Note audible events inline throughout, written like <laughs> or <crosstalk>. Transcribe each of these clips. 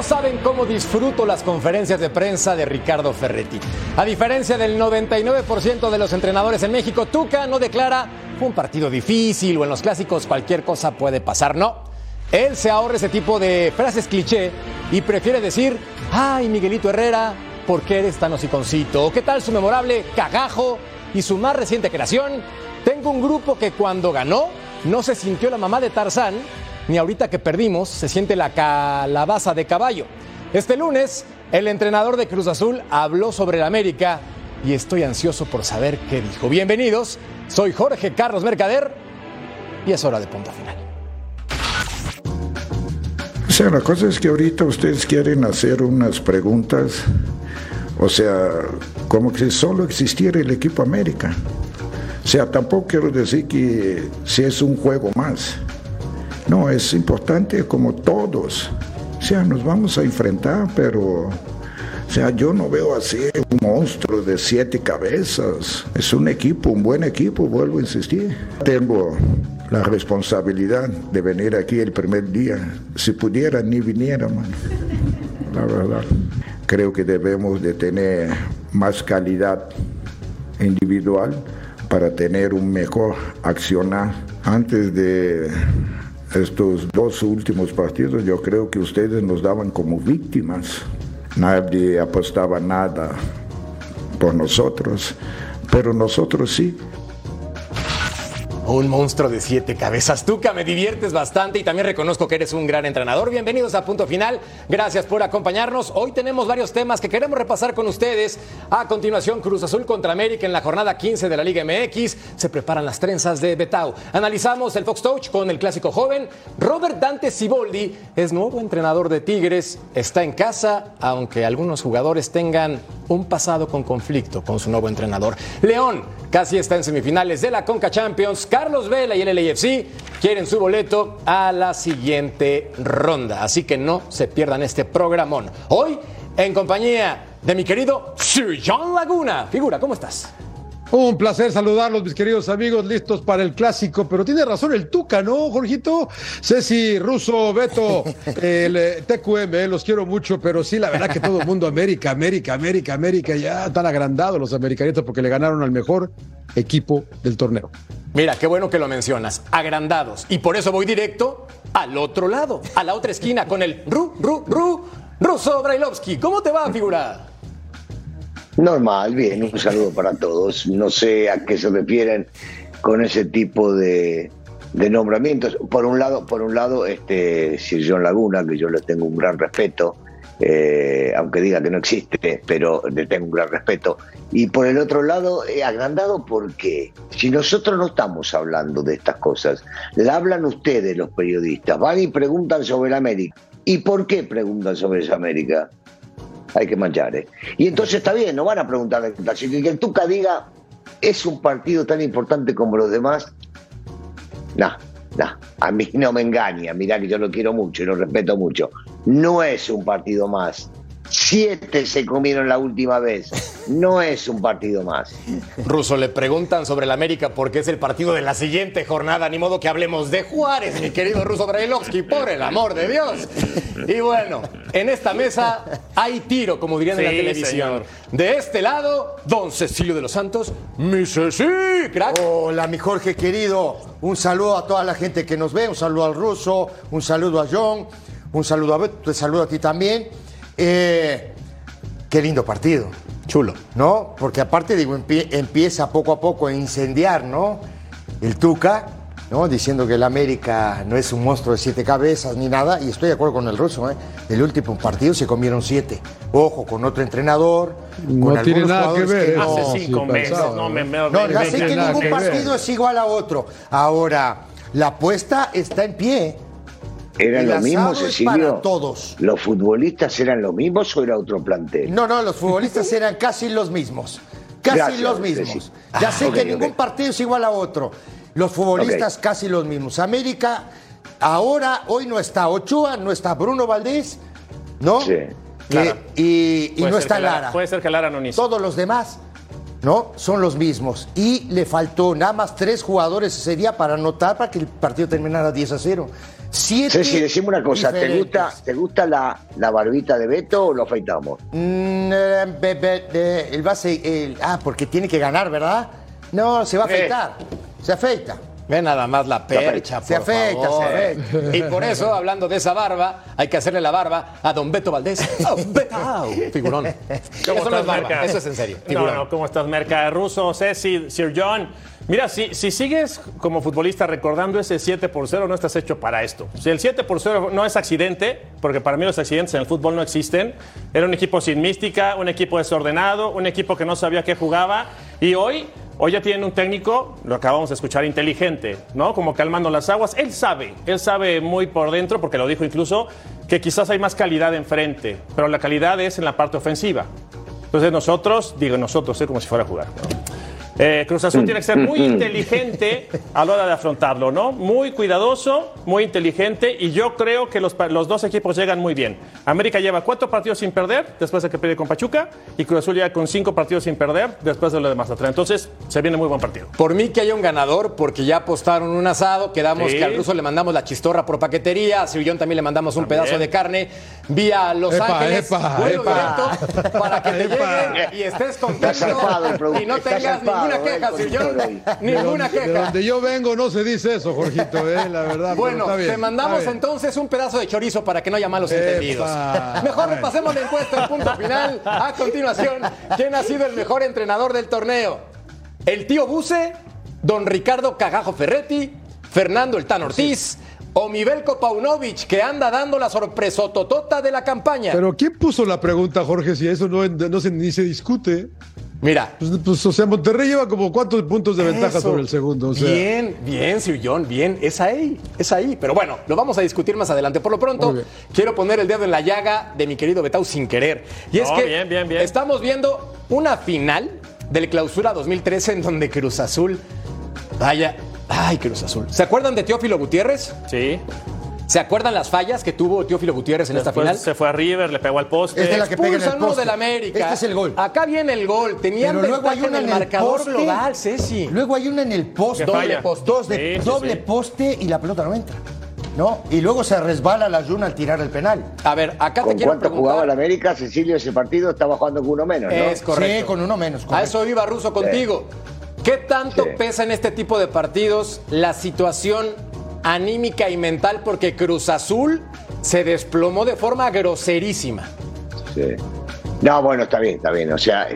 No saben cómo disfruto las conferencias de prensa de Ricardo Ferretti. A diferencia del 99% de los entrenadores en México, Tuca no declara un partido difícil o en los clásicos cualquier cosa puede pasar. No. Él se ahorra ese tipo de frases cliché y prefiere decir, ay, Miguelito Herrera, ¿por qué eres tan hociconcito? ¿O qué tal su memorable cagajo y su más reciente creación? Tengo un grupo que cuando ganó no se sintió la mamá de Tarzán, ni ahorita que perdimos se siente la calabaza de caballo. Este lunes, el entrenador de Cruz Azul habló sobre el América y estoy ansioso por saber qué dijo. Bienvenidos, soy Jorge Carlos Mercader y es hora de punto final. O sea, la cosa es que ahorita ustedes quieren hacer unas preguntas, o sea, como que solo existiera el equipo América. O sea, tampoco quiero decir que si es un juego más. No, es importante como todos. O sea, nos vamos a enfrentar, pero, o sea, yo no veo así un monstruo de siete cabezas. Es un equipo, un buen equipo, vuelvo a insistir. Tengo la responsabilidad de venir aquí el primer día. Si pudiera, ni viniera, man. La verdad. Creo que debemos de tener más calidad individual para tener un mejor accionar. Antes de estos dos últimos partidos yo creo que ustedes nos daban como víctimas. Nadie apostaba nada por nosotros, pero nosotros sí. Un monstruo de siete cabezas. Tuca, me diviertes bastante y también reconozco que eres un gran entrenador. Bienvenidos a Punto Final. Gracias por acompañarnos. Hoy tenemos varios temas que queremos repasar con ustedes. A continuación, Cruz Azul contra América en la jornada 15 de la Liga MX. Se preparan las trenzas de Betau. Analizamos el Fox Touch con el clásico joven. Robert Dante Siboldi es nuevo entrenador de Tigres. Está en casa, aunque algunos jugadores tengan un pasado con conflicto con su nuevo entrenador. León casi está en semifinales de la Conca Champions. Carlos Vela y el LAFC quieren su boleto a la siguiente ronda. Así que no se pierdan este programón. Hoy, en compañía de mi querido Sir John Laguna. Figura, ¿cómo estás? Un placer saludarlos, mis queridos amigos, listos para el clásico. Pero tiene razón el Tuca, ¿no, Jorgito? Ceci, Ruso, Beto, <laughs> el eh, TQM, eh, los quiero mucho, pero sí, la verdad que todo el mundo, América, América, América, América, ya están agrandados los americanistas porque le ganaron al mejor equipo del torneo. Mira, qué bueno que lo mencionas, agrandados. Y por eso voy directo al otro lado, a la otra esquina, con el Ru, Ru, Ru, Ruso Brailovsky. ¿Cómo te va, figura? Normal, bien, un saludo para todos. No sé a qué se refieren con ese tipo de, de nombramientos. Por un lado, por un lado, este Sir John Laguna, que yo le tengo un gran respeto, eh, aunque diga que no existe, pero le tengo un gran respeto. Y por el otro lado, eh, agrandado porque si nosotros no estamos hablando de estas cosas, la hablan ustedes los periodistas, van y preguntan sobre la América. ¿Y por qué preguntan sobre esa América? Hay que manchar. ¿eh? Y entonces está bien, no van a preguntar de Así que que el Tuca diga, ¿es un partido tan importante como los demás? No, no, a mí no me engaña, mirá que yo lo quiero mucho y lo respeto mucho. No es un partido más. Siete se comieron la última vez. No es un partido más. Ruso, le preguntan sobre el América porque es el partido de la siguiente jornada. Ni modo que hablemos de Juárez, mi querido Ruso Brailovsky, por el amor de Dios. Y bueno, en esta mesa hay tiro, como dirían en la televisión. De este lado, don Cecilio de los Santos, mi Ceci, crack. Hola, mi Jorge querido. Un saludo a toda la gente que nos ve. Un saludo al Ruso, un saludo a John, un saludo a Beto, te saludo a ti también. Eh, qué lindo partido. Chulo. ¿No? Porque aparte, digo, empieza poco a poco a incendiar, ¿no? El Tuca, ¿no? Diciendo que el América no es un monstruo de siete cabezas ni nada. Y estoy de acuerdo con el ruso, ¿eh? El último partido se comieron siete. Ojo, con otro entrenador. No con tiene nada que ver. no, Hace cinco sí, meses. No, me, me, no, me- ya me- sé que ningún que ver. partido es igual a otro. Ahora, la apuesta está en pie. ¿Eran los mismos, Cecilio? para todos. ¿Los futbolistas eran los mismos o era otro plantel? No, no, los futbolistas <laughs> eran casi los mismos. Casi Gracias, los mismos. Ya Ah, sé que ningún partido es igual a otro. Los futbolistas casi los mismos. América, ahora, hoy no está Ochoa, no está Bruno Valdés, ¿no? Sí. Y no está Lara. Puede ser que Lara no inicie. Todos los demás ¿no? Son los mismos. Y le faltó nada más tres jugadores ese día para anotar para que el partido terminara 10 a 0. Siete Ceci, decime una cosa, ¿te gusta, ¿te gusta la, la barbita de Beto o lo afeitamos? Mm, eh, be- be- de- el base, el- ah, porque tiene que ganar, ¿verdad? No, se va a Eh. afeitar. Se afeita. Ve nada más la percha, Se por favor. se afeita. Y por eso, hablando de esa barba, hay que hacerle la barba a don Beto Valdés. <laughs> ¡Oh, Beto! Figurón. Eso no es barba, Merca? eso es en serio. No, Figurón. no, ¿cómo estás, Merca? Ruso, Ceci, Sir John. Mira, si, si sigues como futbolista recordando ese 7 por 0, no estás hecho para esto. Si el 7 por 0 no es accidente, porque para mí los accidentes en el fútbol no existen, era un equipo sin mística, un equipo desordenado, un equipo que no sabía qué jugaba, y hoy... Hoy ya tienen un técnico, lo acabamos de escuchar, inteligente, ¿no? Como calmando las aguas. Él sabe, él sabe muy por dentro, porque lo dijo incluso, que quizás hay más calidad enfrente, pero la calidad es en la parte ofensiva. Entonces nosotros, digo nosotros, es como si fuera a jugar. Eh, Cruz Azul tiene que ser muy inteligente a la hora de afrontarlo, ¿no? Muy cuidadoso, muy inteligente y yo creo que los, los dos equipos llegan muy bien. América lleva cuatro partidos sin perder después de que pierde con Pachuca y Cruz Azul llega con cinco partidos sin perder después de lo de Mazatlán. Entonces se viene muy buen partido. Por mí que haya un ganador, porque ya apostaron un asado, quedamos Sí. que al ruso le mandamos la chistorra por paquetería, a Sirillón también le mandamos un pedazo de carne vía Los Epa, Ángeles, epa, epa. para que te Epa. llegue y estés contento y no tengas zarpado, ninguna queja, <laughs> ninguna de queja. donde yo vengo no se dice eso, Jorgito, eh, la verdad. Bueno, está bien, te mandamos está bien. entonces un pedazo de chorizo para que no haya malos Epa. entendidos. Mejor repasemos la encuesta en punto final. A continuación, ¿quién ha sido el mejor entrenador del torneo? ¿El tío Buse? ¿Don Ricardo Cagajo Ferretti? ¿Fernando el Tan Ortiz? ¿O Mivelko Paunovic, que anda dando la sorpresototota de la campaña? Pero ¿quién puso la pregunta, Jorge, si eso no, no se, ni se discute? Mira, Pues, pues, o sea, Monterrey lleva como cuántos puntos de ventaja Eso. sobre el segundo. O sea, Bien, bien, Sir John, bien. Es ahí, es ahí. Pero bueno, lo vamos a discutir más adelante. Por lo pronto, quiero poner el dedo en la llaga de mi querido Betau sin querer. Y es que bien, bien, bien. estamos viendo una final del Clausura 2013 en donde Cruz Azul. Vaya, ay, Cruz Azul. ¿Se acuerdan de Teófilo Gutiérrez? Sí. ¿Se acuerdan las fallas que tuvo Teófilo Gutiérrez en esta final? se fue a River, le pegó al poste. Es de la que pega en el Expulsan uno poste. del América. Este es el gol. Acá viene el gol. Tenían Pero luego hay una en el en el marcador poste. global, Ceci. Luego hay una en el poste. Falla. Doble poste. Dos de- Sí, sí, doble sí. poste y la pelota no entra. ¿No? Y luego se resbala la Jun al tirar el penal. A ver, acá te ¿Con quiero cuánto preguntar. jugaba el América? Cecilio ese partido estaba jugando con uno menos, ¿no? Es correcto. Sí, con uno menos. A eso iba Ruso contigo. ¿Qué tanto Sí. pesa en este tipo de partidos la situación anímica y mental? Porque Cruz Azul se desplomó de forma groserísima. Sí. No, bueno, está bien, está bien. O sea,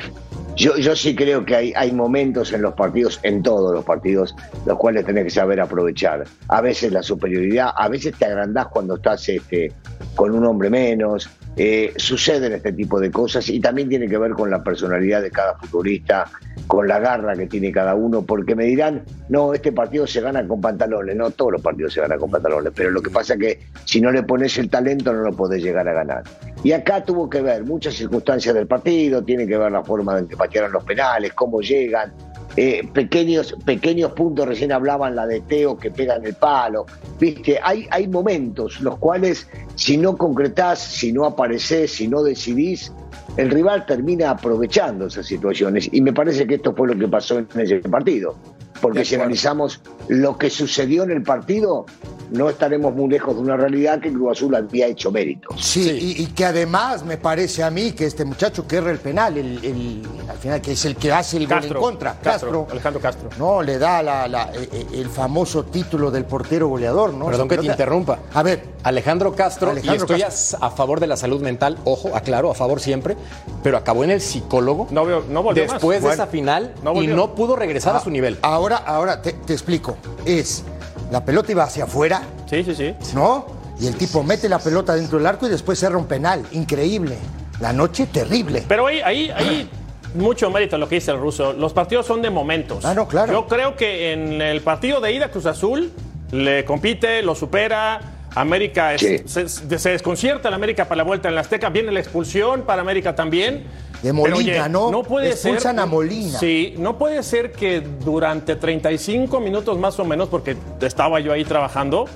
yo, yo sí creo que hay, hay momentos en los partidos, en todos los partidos, los cuales tenés que saber aprovechar. A veces la superioridad, a veces te agrandás cuando estás este, con un hombre menos. Eh, suceden este tipo de cosas y también tiene que ver con la personalidad de cada futbolista, con la garra que tiene cada uno, porque me dirán, no, este partido se gana con pantalones, no, todos los partidos se ganan con pantalones, pero lo que pasa es que si no le pones el talento no lo podés llegar a ganar. Y acá tuvo que ver muchas circunstancias del partido, tiene que ver la forma en que patearon los penales, cómo llegan, eh, pequeños, pequeños puntos, recién hablaban la de Teo que pegan el palo, viste, hay, hay momentos los cuales si no concretás, si no apareces, si no decidís, el rival termina aprovechando esas situaciones y me parece que esto fue lo que pasó en ese partido. Porque si analizamos lo que sucedió en el partido, no estaremos muy lejos de una realidad que Cruz Azul había hecho méritos. Sí, Y, y que además me parece a mí que este muchacho que erra el penal, el, el- al final que es el que hace el Castro, gol en contra, Castro, Alejandro Castro. No, le da la- la- eh, eh, el famoso título del portero goleador, ¿no? Perdón que te interrumpa. A ver, Alejandro Castro, Alejandro y estoy Castro. a, a favor de la salud mental, ojo, aclaro, a favor siempre, pero acabó en el psicólogo No veo- no volvió más. después de Bueno, esa final no y no pudo regresar a su nivel. ahora, ahora te, te explico. Es, la pelota iba hacia afuera, Sí, sí, sí. ¿no? Y el tipo mete la pelota dentro del arco y después erra un penal. Increíble. La noche terrible. Pero ahí, ahí, ahí mucho mérito en lo que dice el ruso. Los partidos son de momentos. Ah, no, claro. Yo creo que en el partido de ida Cruz Azul le compite, lo supera. América es- Sí. se, se desconcierta el América para la vuelta en la Azteca. Viene la expulsión para América también. De Molina, Pero, oye, ¿no? No puede Expulsan ser. a Molina. Sí, no puede ser que durante 35 minutos más o menos, porque estaba yo ahí trabajando,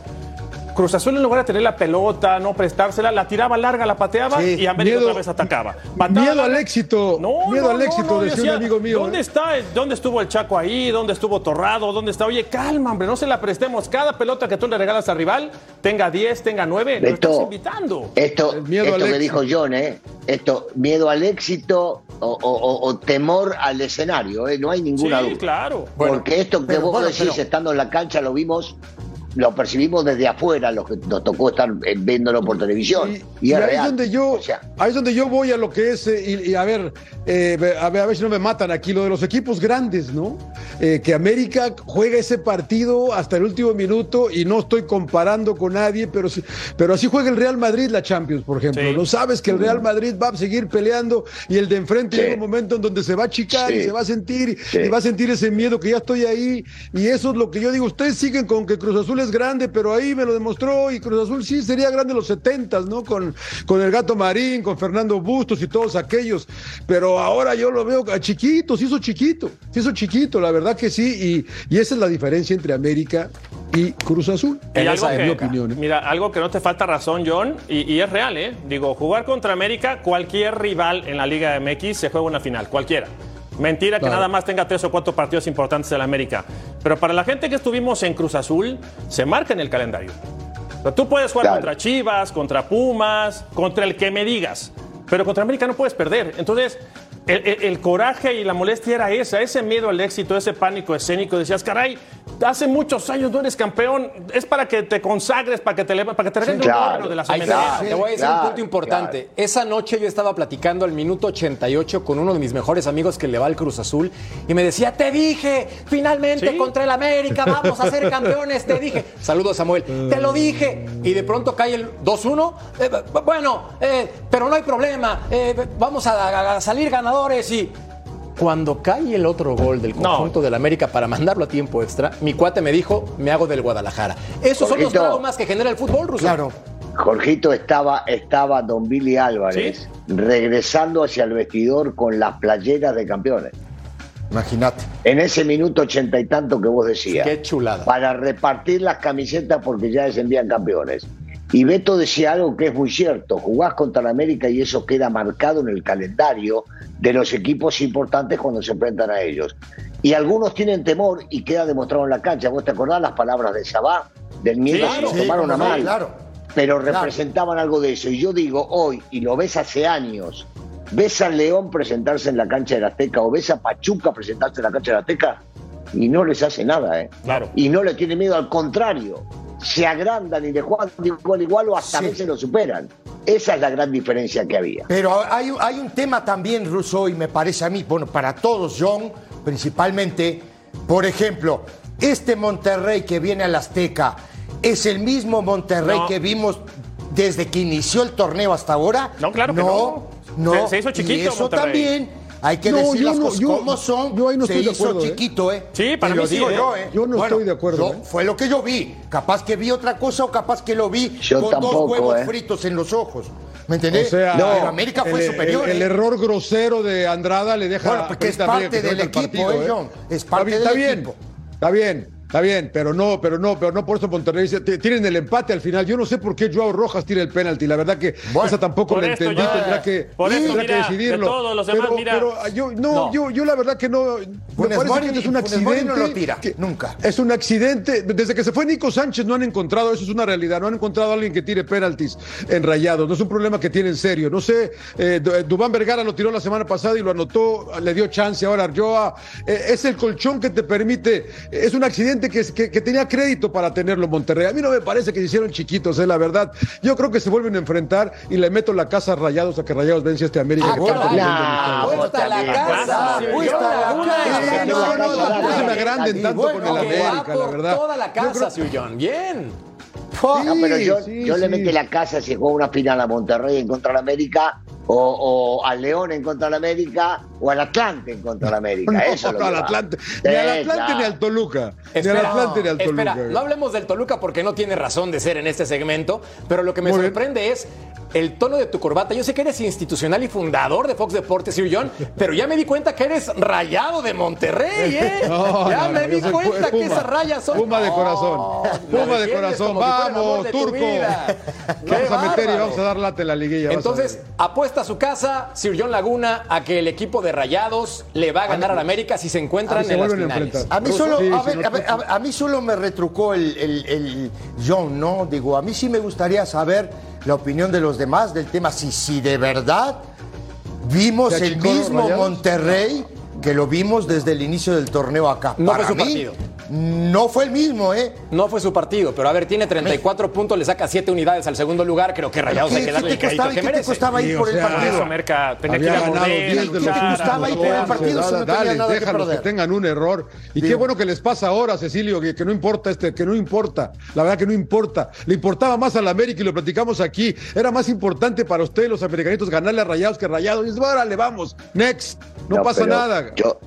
Cruz Azul en lugar de tener la pelota, no prestársela, la tiraba larga, la pateaba Sí, y América miedo- otra vez atacaba. Patada miedo al éxito, miedo al éxito, decía un amigo mío, ¿Dónde ¿eh? está? ¿Dónde estuvo el Chaco ahí? ¿Dónde estuvo Torrado? ¿Dónde está? Oye, calma, hombre, no se la prestemos. Cada pelota que tú le regalas al rival, tenga 10, tenga 9, lo estás invitando. Esto, esto que éxito. dijo John, ¿eh? Esto, miedo al éxito o, o- o- o temor al escenario, ¿eh? No hay Sí, ninguna duda. claro. Porque esto que pero vos bueno, decís pero- estando en la cancha lo vimos, lo percibimos desde afuera, los que nos tocó estar eh, viéndolo por televisión. Y, Y, es ahí real. donde yo, O sea, ahí es donde yo voy a lo que es, eh, y, y a ver, eh, a ver, a ver si no me matan aquí, lo de los equipos grandes, ¿no? Eh, que América juega ese partido hasta el último minuto y no estoy comparando con nadie, pero sí, pero así juega el Real Madrid la Champions, por ejemplo. Sí. No sabes que el Real Madrid va a seguir peleando y el de enfrente Sí. llega un momento en donde se va a achicar y Sí. se va a sentir Sí. y va a sentir ese miedo que ya estoy ahí y eso es lo que yo digo. Ustedes siguen con que Cruz Azul es grande, pero ahí me lo demostró y Cruz Azul sí sería grande en los setentas, ¿no? Con, con el Gato Marín, con Fernando Bustos y todos aquellos. Pero ahora yo lo veo chiquito, se hizo chiquito, se hizo chiquito, la verdad que sí. Y, y esa es la diferencia entre América y Cruz Azul. Y En algo esa que, es mi opinión. ¿eh? Mira, algo que no te falta razón, John, y, y es real, ¿eh? Digo, jugar contra América, cualquier rival en la Liga MX se juega una final, cualquiera. Mentira que nada más tenga tres o cuatro partidos importantes en la América. Pero para la gente que estuvimos en Cruz Azul, se marca en el calendario. O sea, tú puedes jugar Claro. contra Chivas, contra Pumas, contra el que me digas. Pero contra América no puedes perder. Entonces, el, el- el coraje y la molestia era esa, ese miedo al éxito, ese pánico escénico. Decías, caray, hace muchos años no eres campeón. Es para que te consagres, para que te, para que te un claro. de la está. Te voy a decir un claro, punto importante. Esa noche yo estaba platicando al minuto 88 con uno de mis mejores amigos que le va al Cruz Azul y me decía, te dije, finalmente Sí. contra el América vamos a ser campeones, te dije. <laughs> Saludos Samuel, te lo dije. Y de pronto cae el 2-1. Eh, bueno, eh, pero no hay problema, eh, vamos a, a- a salir y... Cuando cae el otro gol del No. conjunto del América para mandarlo a tiempo extra, mi cuate me dijo, me hago del Guadalajara. Esos son los Jorgito. traumas que genera el fútbol, Ruso. Claro. Jorgito estaba, estaba Don Billy Álvarez regresando hacia el vestidor con las playeras de campeones. Imagínate. En ese minuto ochenta y tanto que vos decías. Qué chulada. Para repartir las camisetas porque ya descendían campeones. Y Beto decía algo que es muy cierto. Jugás contra la América y eso queda marcado en el calendario de los equipos importantes cuando se enfrentan a ellos. Y algunos tienen temor y queda demostrado en la cancha. ¿Vos te acordás las palabras de Sabá? Del miedo Sí, que lo sí, tomaron a mal. claro. Pero Claro. representaban algo de eso. Y yo digo hoy, y lo ves hace años, ves a León presentarse en la cancha de la Azteca o ves a Pachuca presentarse en la cancha de la Azteca y no les hace nada, ¿eh? Claro. Y no le tiene miedo, al contrario, se agrandan y le juegan de igual a igual o hasta Sí. a veces lo superan. Esa es la gran diferencia que había. Pero hay, hay un tema también, Russo, y me parece a mí, bueno, para todos, John, principalmente, por ejemplo, este Monterrey que viene al Azteca, ¿es el mismo Monterrey No. que vimos desde que inició el torneo hasta ahora? No, claro que no. no. Se- se hizo chiquito Y eso Monterrey. también, hay que No, decir las no- cosas yo- como son. yo ahí no se estoy de hizo acuerdo, ¿eh? chiquito, ¿eh? Sí, para mí lo sí, digo ¿eh? yo, ¿eh? Yo no estoy de acuerdo, yo- ¿eh? Fue lo que yo vi. Capaz que vi otra cosa o capaz que lo vi Yo con tampoco, dos huevos ¿eh? fritos en los ojos. ¿Me entendés? O sea, Pero América fue el, superior. El, el ¿eh? error grosero de Andrada le deja. Bueno, porque es parte del equipo, ¿eh, John? Es Está parte bien, del está bien, equipo. Está bien, está bien, pero no, pero no, pero no por eso Monterrey dice, "T- tienen el empate al final. Yo no sé por qué Joao Rojas tira el penalti. La verdad que Bueno, esa tampoco la entendí. tendrá que, por eso, tendrá que mira, decidirlo. de todos los demás, pero, mira. pero, ah, yo, no, No. Yo, yo la verdad que no. Me parece Mori- que es un accidente. no lo tira, que- nunca. Es un accidente. Desde que se fue Nico Sánchez no han encontrado, eso es una realidad, no han encontrado a alguien que tire penaltis en rayados. No es un problema que tiene en serio. No sé, eh, Du- Dubán Vergara lo tiró la semana pasada y lo anotó, le dio chance ahora a Arjoa. Eh, es el colchón que te permite, es un accidente que, que, que tenía crédito para tenerlo Monterrey. A mí no me parece que se hicieron chiquitos, eh, la verdad. Yo creo que se vuelven a enfrentar y le meto la casa a Rayados a que Rayados vence a este América. Ah, Puesta la casa. Sí, Puesta puesta la la casa. Sí, no, no, tampoco se me agranden tanto con el América, la verdad. toda la casa, Suyón. Bien. No, pero yo, Sí, yo le sí. metí la casa si juega una final a Monterrey en contra de América o, o al León en contra de América o al Atlante en contra de América. No, Eso no, al. Atlante. Ni al Sí, Atlante ni al Toluca. ni al Espera, Atlante ni al Toluca. Espera, no hablemos del Toluca porque no tiene razón de ser en este segmento, pero lo que me Muy bien. sorprende es el tono de tu corbata. Yo sé que eres institucional y fundador de Fox Deportes, Sir John, pero ya me di cuenta que eres rayado de Monterrey, ¿eh? <laughs> No, ya no, me no, di cuenta que esas rayas son... Puma de corazón. Puma de corazón. Vamos, de tu turco. <laughs> Vamos a meter y vamos a dar late la liguilla. Entonces, apuesta a su casa, Sir John Laguna, a que el equipo de Rayados le va a ganar al América si se encuentran Ah, se en las a finales. enfrentar. A mí solo, Sí, a, sí, ver, no, a, ver, a- a mí solo me retrucó el, el- el John, ¿no? Digo, a mí sí me gustaría saber la opinión de los demás del tema, si, si de verdad vimos ¿Se el mismo? Monterrey que lo vimos desde el inicio del torneo acá. No Para fue su mí, partido. No fue el mismo, ¿eh? No fue su partido, pero a ver, tiene 34 puntos, le saca 7 unidades al segundo lugar. Creo que Rayados hay ¿Qué, que qué darle el crédito costaba, que qué te merece. costaba ir por el partido? Merca, tenía que ir a ganado morder, 10 de los luchar, últimos Estaba ahí por el partido, no tenía dale, nada que que tengan un error. Y qué bueno que les pasa ahora, Cecilio, que, no importa este, que no importa. La verdad que no importa. Le importaba más al América y lo platicamos aquí. Era más importante para ustedes, los americanitos, ganarle a Rayados que Rayados. Y dices, órale, vamos, next. No, pasa nada. Yo,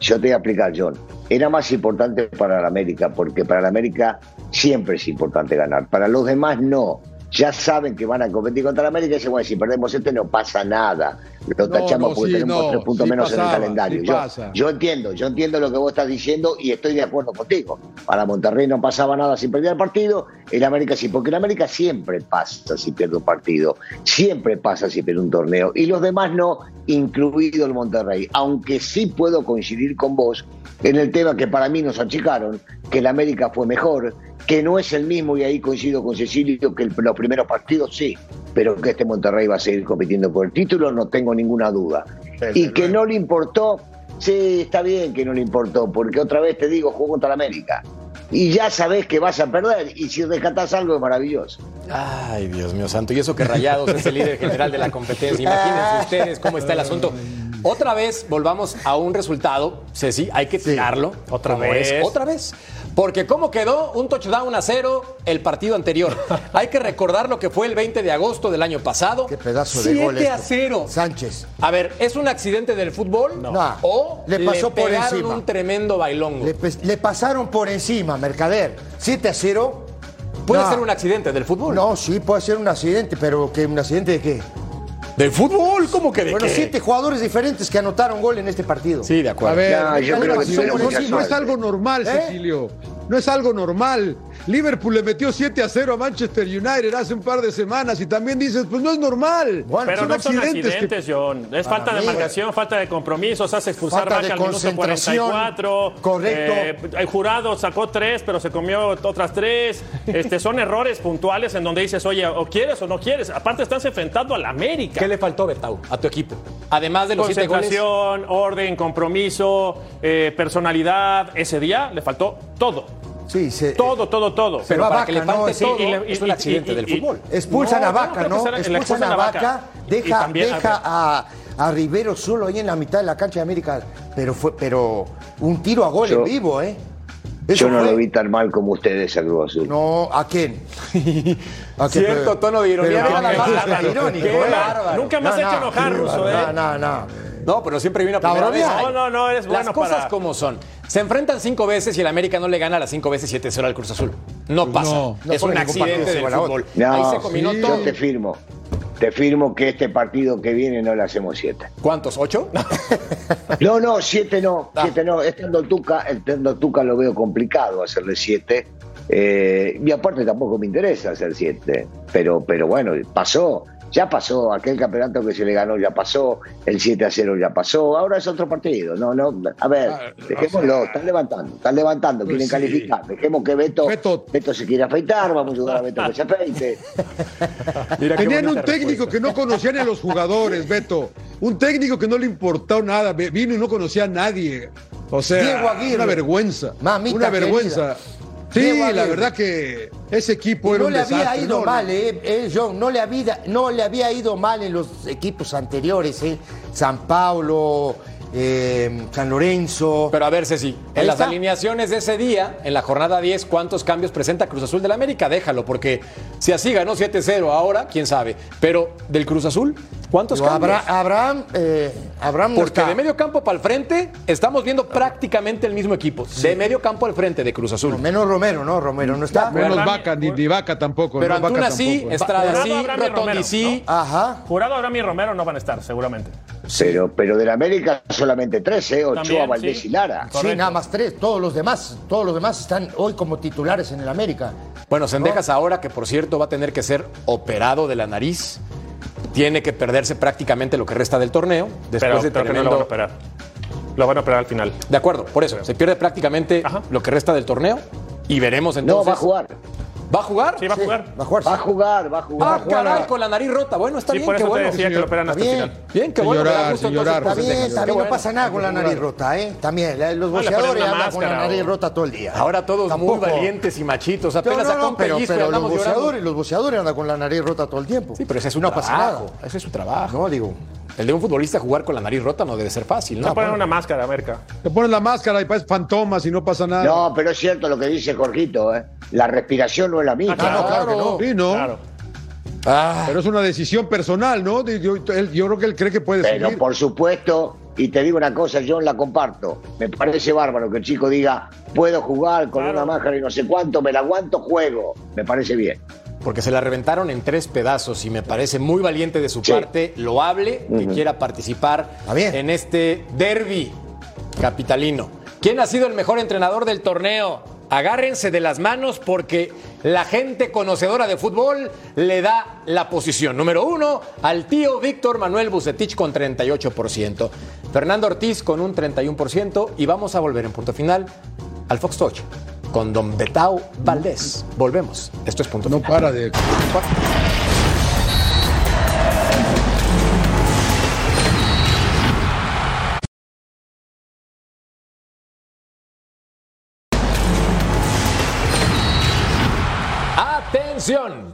yo te voy a explicar, John. Era más importante para la América, porque para la América siempre es importante ganar. Para los demás no. Ya saben que van a competir contra la América y dicen, bueno, si perdemos este no pasa nada. Lo tachamos no, porque sí, tenemos no, tres puntos sí menos en el calendario. sí yo, yo entiendo, yo entiendo lo que vos estás diciendo y estoy de acuerdo contigo. Para Monterrey no pasaba nada si perdía el partido, el América sí, porque el América siempre pasa si pierde un partido, siempre pasa si pierde un torneo, y los demás no, incluido el Monterrey. Aunque sí puedo coincidir con vos en el tema que para mí nos achicaron, que el América fue mejor, que no es el mismo, y ahí coincido con Cecilio, que el- los primeros partidos sí, pero que este Monterrey va a seguir compitiendo por el título, no tengo ninguna duda. y que no le importó, sí, está bien que no le importó, porque otra vez te digo, jugó contra el América. Y ya sabés que vas a perder, y si rescatás algo es maravilloso. Ay, Dios mío santo. Y eso que Rayados es el líder general de la competencia. Imagínense <laughs> ustedes cómo está el asunto. Otra vez volvamos a un resultado, Ceci, hay que tirarlo. Otra vez. es, otra vez. Porque ¿cómo quedó? Un touchdown a cero el partido anterior. <laughs> Hay que recordar lo que fue el 20 de agosto del año pasado. Qué pedazo de gol 7 a este. 0. Sánchez. A ver, ¿es un accidente del fútbol? No. ¿O Le pasó por pegaron encima. un tremendo bailongo? Le, pasaron por encima, Mercader. 7 a 0. ¿Puede No. ser un accidente del fútbol? No, sí, puede ser un accidente, pero ¿que ¿un accidente de qué? ¿Del fútbol? ¿Cómo que de Bueno, qué? siete jugadores diferentes que anotaron gol en este partido. Sí, de acuerdo. A ver, No, yo creo que es algo normal, ¿Eh? Cecilio. No es algo normal. Liverpool le metió 7 a 0 a Manchester United hace un par de semanas y también dices, pues no es normal. Bueno, Pero son no son accidentes que- accidentes, John. Es falta de marcación, falta de compromisos, hace expulsar Falta de al minuto concentración. 44. Correcto. Eh, el jurado sacó tres, pero se comió otras tres. <laughs> Este, son errores puntuales en donde dices, oye, o quieres o no quieres. Aparte, estás enfrentando al América. ¿Qué le faltó, Betau, a tu equipo? Además de los siete goles. Concentración, orden, compromiso, eh, personalidad. Ese día le faltó todo. Sí, se, Todo, todo, todo. Pero para Vaca, que le ¿no? falte todo, y es un accidente y- del fútbol. Expulsan No, a Vaca, no ¿no? Expulsan a a Vaca. Deja, también- deja a, a Rivero solo ahí en la mitad de la cancha de América. Pero fue, pero un tiro a gol Yo- en vivo, ¿eh? Eso Yo no fue- lo vi tan mal como ustedes a Cruz Azul. No, ¿a quién? <laughs> ¿A? Cierto Pero- tono de ironía. pero nada más. <laughs> irónico, ¿eh? Nunca me has hecho enojar, Russo, ¿eh? No, no, no. No, pero siempre viene a primera vez. No, no, no, eres bueno Las cosas para- como son. Se enfrentan cinco veces y el América no le gana las cinco veces 7-0 al Cruz Azul. No pasa. no, no es un accidente del fútbol. No, Ahí se combinó sí. todo. Yo te firmo. Te firmo que este partido que viene no le hacemos siete. ¿Cuántos? ¿Ocho? No, no, siete no, Ah. siete no. Estando Tuca, estando Tuca lo veo complicado hacerle siete. Eh, y aparte tampoco me interesa hacer siete. Pero, pero bueno, pasó. Ya pasó, aquel campeonato que se le ganó ya pasó, el 7 a 0 ya pasó, ahora es otro partido. No, no, a ver, Ah, dejémoslo, están levantando, están levantando, quieren sí. calificar. Dejemos que Beto, Beto- Beto se quiere afeitar, vamos a ayudar a Beto que se <laughs> afeite. Mira Tenían un técnico respuesta. que no conocía ni a los jugadores, Beto. Un técnico que no le importó nada. Vino y no conocía a nadie. O sea, Diego Aguirre. una vergüenza. Mamita una vergüenza. Sí, la verdad que ese equipo Y era no un le había desastre. ido No, mal, eh, eh, John, no le, había, no le había ido mal en los equipos anteriores, eh. San Paulo, eh, San Lorenzo. Pero a ver, Ceci, en las está. alineaciones de ese día, en la jornada 10, ¿cuántos cambios presenta Cruz Azul del América? Déjalo, porque si así ganó 7-0 ahora, quién sabe. Pero del Cruz Azul, ¿cuántos Digo, cambios? Abra- Abraham, eh, Abraham Porque está. de medio campo para el frente estamos viendo prácticamente el mismo equipo. De medio campo al frente de Cruz Azul. Menos Romero, ¿no? Romero no está. Menos Vaca, ni, ni Vaca tampoco. Pero no, Vaca Antuna sí, tampoco. Estrada Jurado, sí, Rotondi Romero, sí. Ajá. Jurado, Abraham y Romero no van a estar, seguramente. Pero, pero del América solamente 13, Ochoa, También, Valdés sí. y Lara. Sí, nada más tres. Todos los demás, todos los demás están hoy como titulares en el América. Bueno, Sendejas ahora, que por cierto va a tener que ser operado de la nariz, tiene que perderse prácticamente lo que resta del torneo. Después Pero de no tremendo- lo van a operar. Lo van a operar al final. De acuerdo, por eso, se pierde prácticamente Ajá. lo que resta del torneo y veremos No, entonces. va a jugar. ¿Va a jugar? Sí, va a jugar. Va a jugar. Va a jugar, va a jugar. Ah, caray, con la nariz rota. Bueno, está Sí, bien, por qué eso te bueno. decía que lo operan hasta bien. final. Bien, qué Sin bueno. Está bien, bien, no bueno. pasa nada con la nariz rota, ¿eh? También, los boxeadores andan con la nariz rota todo el día. Ahora todos muy valientes y machitos. Apenas sacó un pero, pero los boxeadores, los boxeadores andan con la nariz rota todo el tiempo. Sí, pero ese es su no pasa trabajo. nada. Ese es su trabajo. No, digo. El de un futbolista jugar con la nariz rota no debe ser fácil, ¿no? No ponen una máscara, América. Te pones la máscara y pareces fantomas y no pasa nada. No, pero es cierto lo que dice Jorgito, ¿eh? La respiración no es la misma. Ah, claro, claro que no. Sí, ¿no? Claro. Ah, Pero es una decisión personal, ¿no? Yo, él- yo creo que él cree que puede Pero seguir. por supuesto, y te digo una cosa, yo la comparto. Me parece bárbaro que el chico diga, puedo jugar con Claro. una máscara y no sé cuánto, me la aguanto, juego. Me parece bien. Porque se la reventaron en tres pedazos y me parece muy valiente de su Sí. parte, loable, que quiera participar en este derby capitalino. ¿Quién ha sido el mejor entrenador del torneo? Agárrense de las manos porque la gente conocedora de fútbol le da la posición. Número uno, al tío Víctor Manuel Bucetich con 38%. Fernando Ortiz con un 31%. Y vamos a volver en punto final al Fox Touch con Don Betao Valdés. Volvemos. Esto es punto No final. para de.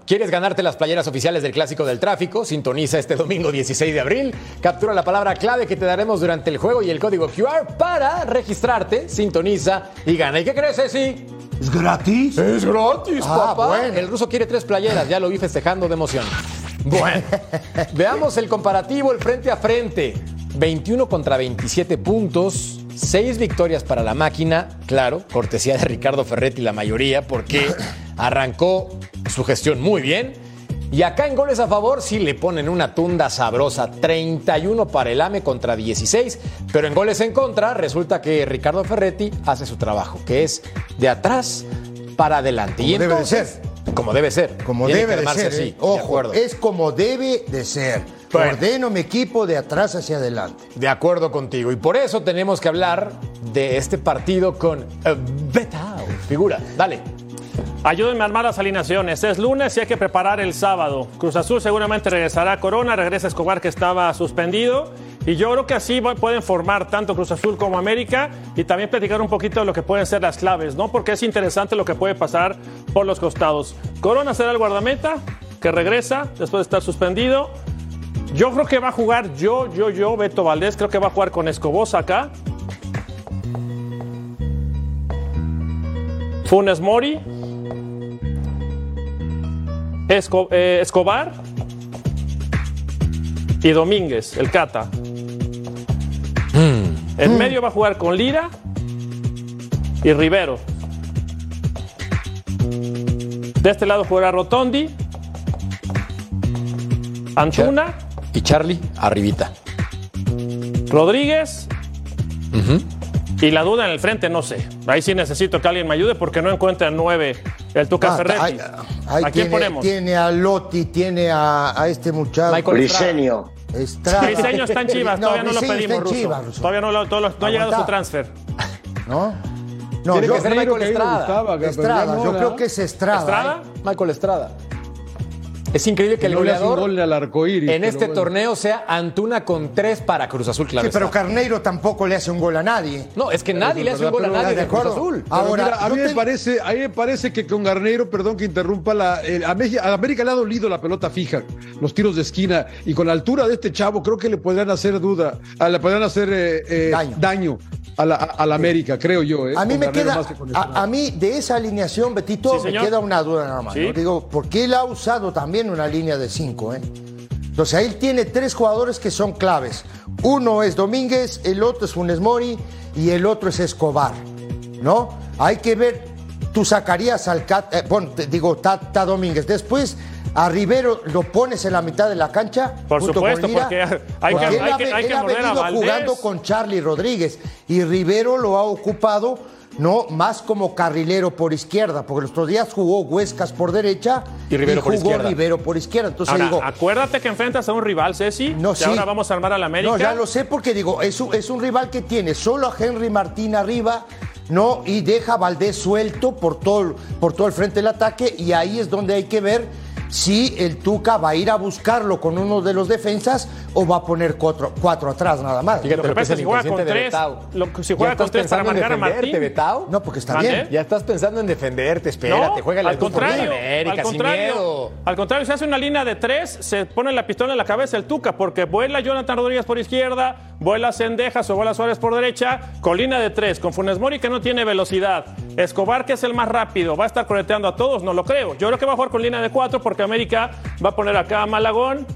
¿Quieres ganarte las playeras oficiales del Clásico del Tráfico? Sintoniza este domingo 16 de abril. Captura la palabra clave que te daremos durante el juego y el código QR para registrarte. Sintoniza y gana. ¿Y qué crees, Ceci? ¿Es gratis? Es gratis, Ah, papá. bueno. El ruso quiere tres playeras, ya lo vi festejando de emoción. Bueno, <laughs> veamos el comparativo, el frente a frente. 21 contra 27 puntos, 6 victorias para la máquina, claro, cortesía de Ricardo Ferretti la mayoría, porque arrancó su gestión muy bien. Y acá en goles a favor sí le ponen una tunda sabrosa, 31 para el AME contra 16, pero en goles en contra resulta que Ricardo Ferretti hace su trabajo, que es de atrás para adelante. Como y debe de ser. Como debe ser. Como Tiene debe de ser. así, ¿eh? Ojo, es como debe de ser. Bueno. Ordeno mi equipo de atrás hacia adelante. De acuerdo contigo. Y por eso tenemos que hablar de este partido con eh, Betao. Figura, dale. Ayúdenme a armar las alineaciones. Es lunes y hay que preparar el sábado. Cruz Azul seguramente regresará a Corona, regresa Escobar que estaba suspendido. Y yo creo que así pueden formar tanto Cruz Azul como América y también platicar un poquito de lo que pueden ser las claves, ¿no? Porque es interesante lo que puede pasar por los costados. Corona será el guardameta que regresa después de estar suspendido. Yo creo que va a jugar yo, yo, yo, Beto Valdés, creo que va a jugar con Escobosa acá. Funes Mori. Esco- eh, Escobar. Y Domínguez, el Cata. En medio va a jugar con Lira y Rivero. De este lado jugará Rotondi, Antuna, Y Charlie, arribita. Rodríguez. Y la duda en el frente, no sé. Ahí sí necesito que alguien me ayude porque no encuentra 9, el Tuca Ah, Ferretti. ahí- ahí ¿A quién tiene, ponemos? Tiene a Lotti, tiene a, a este muchacho. Michael Estrada. Briseño. Estrada. Briseño está en <laughs> Chivas, todavía no lo Briseño pedimos, está en Ruso. Chivas, Ruso. Todavía no, lo- todo lo- no ha llegado su transfer. <laughs> ¿No? No, Tiene yo, que ser Creo Michael Estrada. yo creo que es Estrada. ¿Estrada? ¿eh? Michael Estrada. Es increíble que el no hace un goleador gol al arcoíris, en pero este bueno. torneo sea Antuna con tres para Cruz Azul, claro. Sí, pero está. Carneiro tampoco le hace un gol a nadie. No, es que nadie le hace un gol a nadie de Cruz acuerdo. Azul. Pero Ahora, mira, a mí me parece, a mí me parece que con Garneiro, perdón que interrumpa, la, el- a, México- a América le ha dolido la pelota fija, los tiros de esquina, y con la altura de este chavo creo que le podrían hacer duda, a- le podrían hacer eh, eh, Daño. daño. A la, a- a la América, creo yo. eh, A mí con me queda, a, a mí de esa alineación, Betito, Sí, me queda una duda nada más. Sí. ¿no? Digo, porque él ha usado también una línea de cinco, ¿eh? Entonces ahí tiene tres jugadores que son claves. Uno es Domínguez, el otro es Funes Mori y el otro es Escobar, ¿no? Hay que ver, tú sacarías al Cat, eh, bueno, te digo, Tata Domínguez. Después a Rivero lo pones en la mitad de la cancha. Por junto supuesto, Lira, porque hay que- él hay ha que- ve- hay él que ha a venido jugando con Charlie Rodríguez y Rivero lo ha ocupado no más como carrilero por izquierda, porque los otros días jugó Huescas por derecha Y Rivero por jugó izquierda. Rivero por izquierda. Entonces Ahora, digo, acuérdate que enfrentas a un rival, Ceci. no, sí. ahora vamos a armar a la América. No, ya lo sé porque digo, es un, es un rival que tiene solo a Henry Martín arriba, ¿no? Y deja a Valdés suelto por todo, por todo el frente del ataque y ahí es donde hay que ver si el Tuca va a ir a buscarlo con uno de los defensas o va a poner cuatro, cuatro atrás nada más. Fíjate Lo que pasa es que juega con tres. Betao. Lo que- si ¿Ya juega con tres para pensando en marcar a Martín. Betao? No, porque está ¿Mande? bien. Ya estás pensando en defenderte, espérate, No, juega al contrario, América, al sin contrario, miedo. al contrario, se hace una línea de tres, se pone la pistola en la cabeza el Tuca, porque vuela Jonathan Rodríguez por izquierda, vuela Sendejas o vuela Suárez por derecha, con línea de tres, con Funes Mori que no tiene velocidad, Escobar que es el más rápido, va a estar conectando a todos, no lo creo. Yo creo que va a jugar con línea de cuatro porque América va a poner acá a Malagón.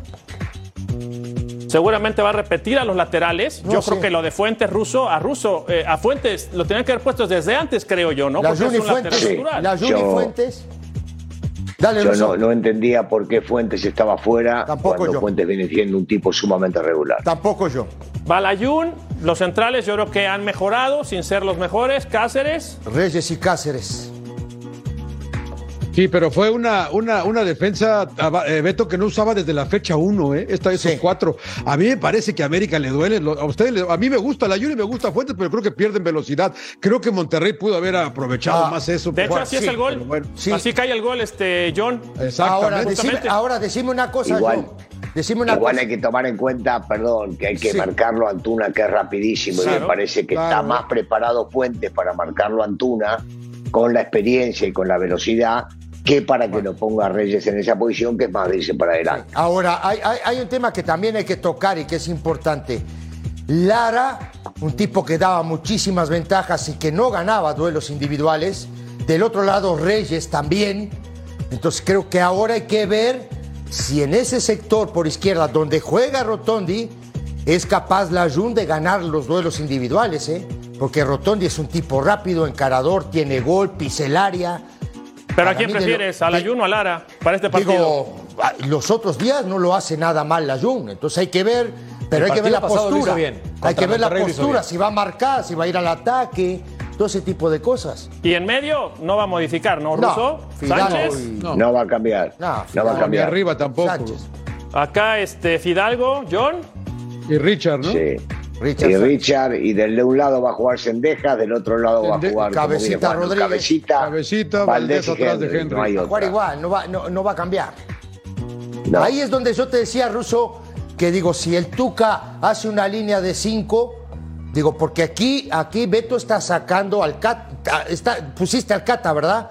Seguramente va a repetir a los laterales. No, yo sí. creo que lo de Fuentes Russo, a Russo, eh, a Fuentes lo tenían que haber puesto desde antes, creo yo, ¿no? La Porque es Juni un lateral Fuentes, natural. la Juni Yo- Fuentes. Dale, Yo no, no entendía por qué Fuentes estaba fuera Tampoco cuando yo. Fuentes viene siendo un tipo sumamente regular. Tampoco yo. Balayún, los centrales yo creo que han mejorado sin ser los mejores. Cáceres, Reyes y Cáceres. Sí, pero fue una, una, una defensa, eh, Beto, que no usaba desde la fecha 1, ¿eh? Esta, esos Sí. cuatro. A mí me parece que a América le duele. lo- A ustedes, le- a mí me gusta la Yuri, me gusta Fuentes, pero creo que pierden velocidad. Creo que Monterrey pudo haber aprovechado Ah, más eso. de hecho así es sí, el gol. bueno, Sí. Así cae el gol, este John. exactamente. Ahora decime, ahora decime una cosa, Igual. John. Decime una Igual cosa. hay que tomar en cuenta, perdón, que hay que Sí. marcarlo a Antuna, que es rapidísimo, y me parece que está más preparado Fuentes para marcarlo a Antuna, con la experiencia y con la velocidad, que para que lo ponga Reyes en esa posición, que es más de irse para adelante. Ahora, hay, hay- hay un tema que también hay que tocar y que es importante. Lara, un tipo que daba muchísimas ventajas y que no ganaba duelos individuales. Del otro lado, Reyes también. Entonces creo que ahora hay que ver si en ese sector por izquierda, donde juega Rotondi, es capaz la Jun de ganar los duelos individuales, ¿eh? Porque Rotondi es un tipo rápido, encarador, tiene gol, pisa el área. Pero Para ¿a quién lo- prefieres? ¿Al Ayuno o a Lara para este partido? Digo, ah, los otros días no lo hace nada mal la Jun, entonces hay que ver, pero hay que ver la postura. bien. Hay que ver la postura, si va a marcar, si va a ir al ataque, todo ese tipo de cosas. Y en medio no va a modificar, ¿no, No, Russo? Fidalgo Sánchez. No. No va a cambiar. No, No, va a cambiar. arriba tampoco. Sánchez. Acá este Fidalgo, John. Y Richard, ¿no? Sí. Richard y. Richard, y del de un lado va a jugar Sendejas, del otro lado va a jugar Cabecita Rodríguez. Cabecita, Cabecita, Valdés y atrás de Henry. No Va a jugar igual, no va, no, no va a cambiar. No. Ahí es donde yo te decía, Russo, que digo, si el Tuca hace una línea de cinco, digo, porque aquí, aquí Beto está sacando al Cata, está, pusiste al Cata, ¿verdad?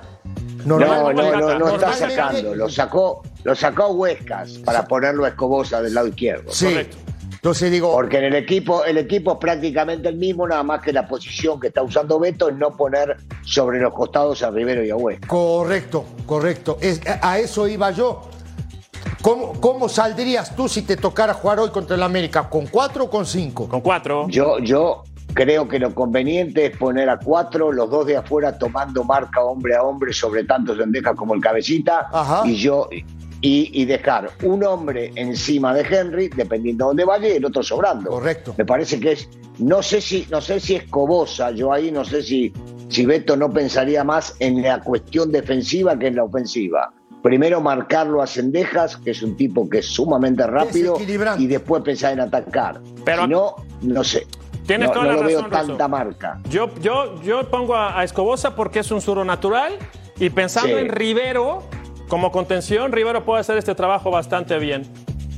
No, no, no, no, está sacando. Lo sacó, lo sacó Huescas para ponerlo a Escobosa del lado izquierdo. Sí. Correcto. Entonces digo, Porque en el equipo, el equipo es prácticamente el mismo, nada más que la posición que está usando Beto es no poner sobre los costados a Rivero y a Huescas. Correcto, correcto. Es- a eso iba yo. ¿Cómo, ¿Cómo saldrías tú si te tocara jugar hoy contra el América? ¿Con cuatro o con cinco? Con cuatro. Yo, yo creo que lo conveniente es poner a cuatro, los dos de afuera tomando marca hombre a hombre sobre tanto Sendejas como el cabecita, Ajá. y yo y, y dejar un hombre encima de Henry, dependiendo de dónde vaya, y el otro sobrando. Correcto. Me parece que es, no sé si, no sé si es Cobosa, yo ahí no sé si, si Beto no pensaría más en la cuestión defensiva que en la ofensiva. Primero marcarlo a Sendejas, que es un tipo que es sumamente rápido, y después pensar en atacar. Pero- si no, no sé. Tienes no, toda no la lo veo razón, tanta marca. Yo, yo, yo pongo a, a Escobosa porque es un zurdo natural y pensando Sí. en Rivero como contención, Rivero puede hacer este trabajo bastante bien.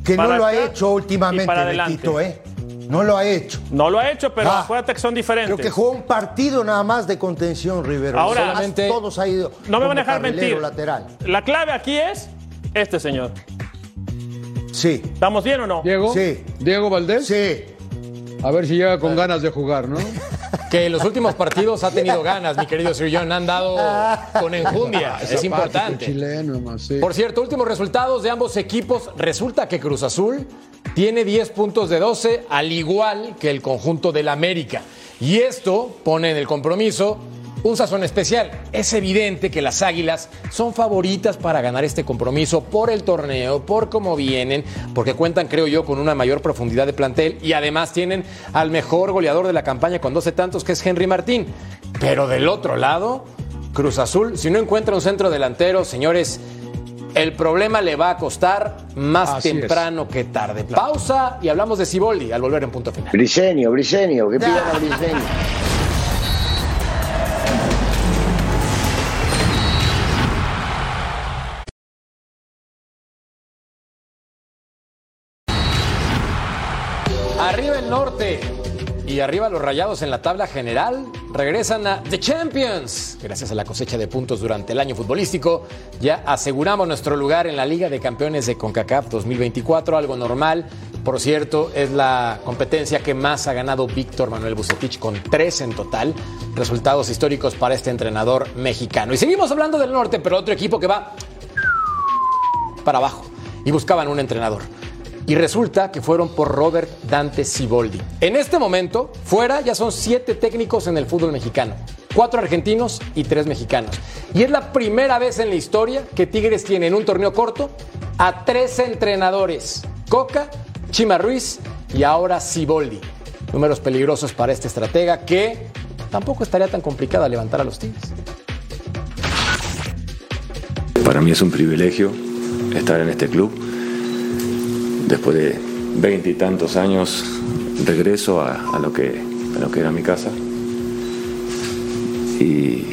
Que no lo ha hecho últimamente, para adelante. Betito, ¿eh? No lo ha hecho. No lo ha hecho, pero Ah, acuérdate que son diferentes. Creo que jugó un partido nada más de contención, Rivero. Ahora, solamente- todos ha ido. No me van a dejar mentir. lateral. La clave aquí es este señor. Sí, ¿Estamos bien o no? Diego. Sí. Diego Valdés. sí. A ver si llega con ganas de jugar, ¿no? <laughs> Que en los últimos partidos ha tenido ganas, mi querido Sir John. Han dado con enjundia. Es Apático importante. chileno, más, sí. Por cierto, últimos resultados de ambos equipos. Resulta que Cruz Azul tiene 10 puntos de 12, al igual que el conjunto del América. Y esto pone en el compromiso un sazón especial. Es evidente que las Águilas son favoritas para ganar este compromiso por el torneo, por cómo vienen, porque cuentan, creo yo, con una mayor profundidad de plantel y además tienen al mejor goleador de la campaña con 12 tantos, que es Henry Martín. Pero del otro lado, Cruz Azul, si no encuentra un centro delantero, señores, el problema le va a costar más Así es. temprano que tarde. Pausa y hablamos de Ciboldi al volver en punto final. Briseño, Briseño, que pidan a Briseño. Y arriba los rayados en la tabla general. Regresan a The Champions. Gracias a la cosecha de puntos durante el año futbolístico, ya aseguramos nuestro lugar en la Liga de Campeones de CONCACAF 2024, algo normal. Por cierto, es la competencia que más ha ganado Víctor Manuel Bucetich con tres en total. Resultados históricos para este entrenador mexicano. Y seguimos hablando del norte, pero otro equipo que va para abajo y buscaban un entrenador. Y resulta que fueron por Robert Dante Siboldi. En este momento, fuera ya son siete técnicos en el fútbol mexicano. Cuatro argentinos y tres mexicanos. Y es la primera vez en la historia que Tigres tiene en un torneo corto a tres entrenadores. Coca, Chima Ruiz y ahora Siboldi. Números peligrosos para este estratega que tampoco estaría tan complicado levantar a los Tigres. Para mí es un privilegio estar en este club. Después de veinte tantos años regreso a, lo, que, lo que era mi casa. Y,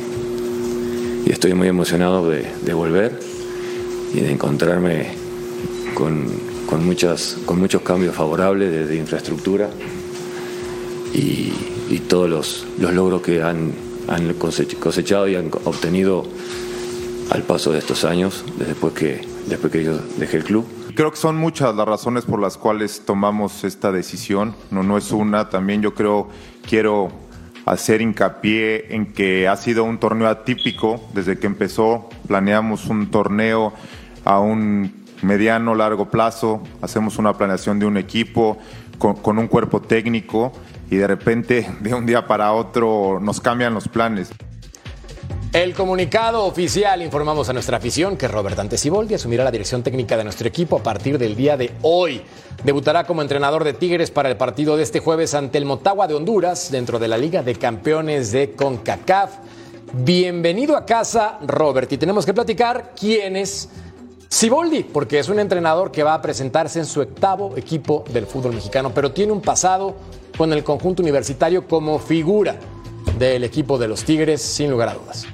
estoy muy emocionado de, volver y de encontrarme con, con, muchas, con muchos cambios favorables desde infraestructura y, y todos los, los logros que han, han cosech- cosechado y han obtenido al paso de estos años, después que, después que yo dejé el club. Creo que son muchas las razones por las cuales tomamos esta decisión. No, no es una. También yo creo, quiero hacer hincapié en que ha sido un torneo atípico. Desde que empezó, planeamos un torneo a un mediano, largo plazo. Hacemos una planeación de un equipo con, con un cuerpo técnico y de repente, de un día para otro, nos cambian los planes. El comunicado oficial informamos a nuestra afición que Robert Dante Siboldi asumirá la dirección técnica de nuestro equipo a partir del día de hoy. Debutará como entrenador de Tigres para el partido de este jueves ante el Motagua de Honduras dentro de la Liga de Campeones de CONCACAF. Bienvenido a casa, Robert, y tenemos que platicar quién es Siboldi, porque es un entrenador que va a presentarse en su octavo equipo del fútbol mexicano, pero tiene un pasado con el conjunto universitario como figura del equipo de los Tigres, sin lugar a dudas.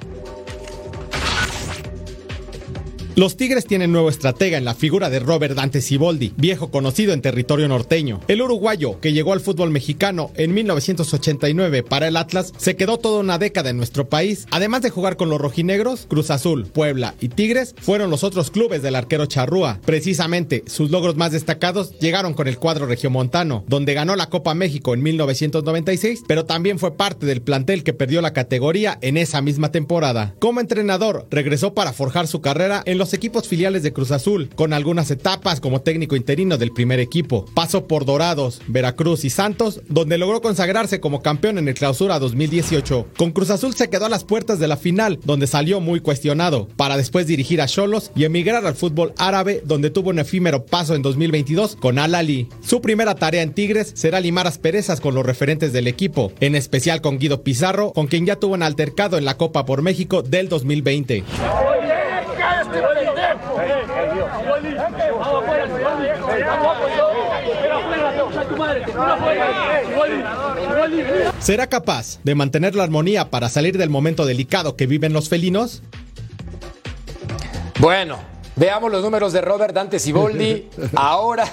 Los Tigres tienen nuevo estratega en la figura de Robert Dante Siboldi, viejo conocido en territorio norteño. El uruguayo, que llegó al fútbol mexicano en 1989 para el Atlas, se quedó toda una década en nuestro país. Además de jugar con los rojinegros, Cruz Azul, Puebla y Tigres fueron los otros clubes del arquero Charrúa. Precisamente, sus logros más destacados llegaron con el cuadro regiomontano, donde ganó la Copa México en 1996, pero también fue parte del plantel que perdió la categoría en esa misma temporada. Como entrenador, regresó para forjar su carrera en los equipos filiales de Cruz Azul, con algunas etapas como técnico interino del primer equipo. Pasó por Dorados, Veracruz y Santos, donde logró consagrarse como campeón en el Clausura 2018. Con Cruz Azul se quedó a las puertas de la final, donde salió muy cuestionado, para después dirigir a Cholos y emigrar al fútbol árabe, donde tuvo un efímero paso en 2022 con Al Ali. Su primera tarea en Tigres será limar asperezas con los referentes del equipo, en especial con Guido Pizarro, con quien ya tuvo un altercado en la Copa por México del 2020. ¿Será capaz de mantener la armonía para salir del momento delicado que viven los felinos? Bueno, Veamos los números de Robert Dante Siboldi. <laughs> Ahora,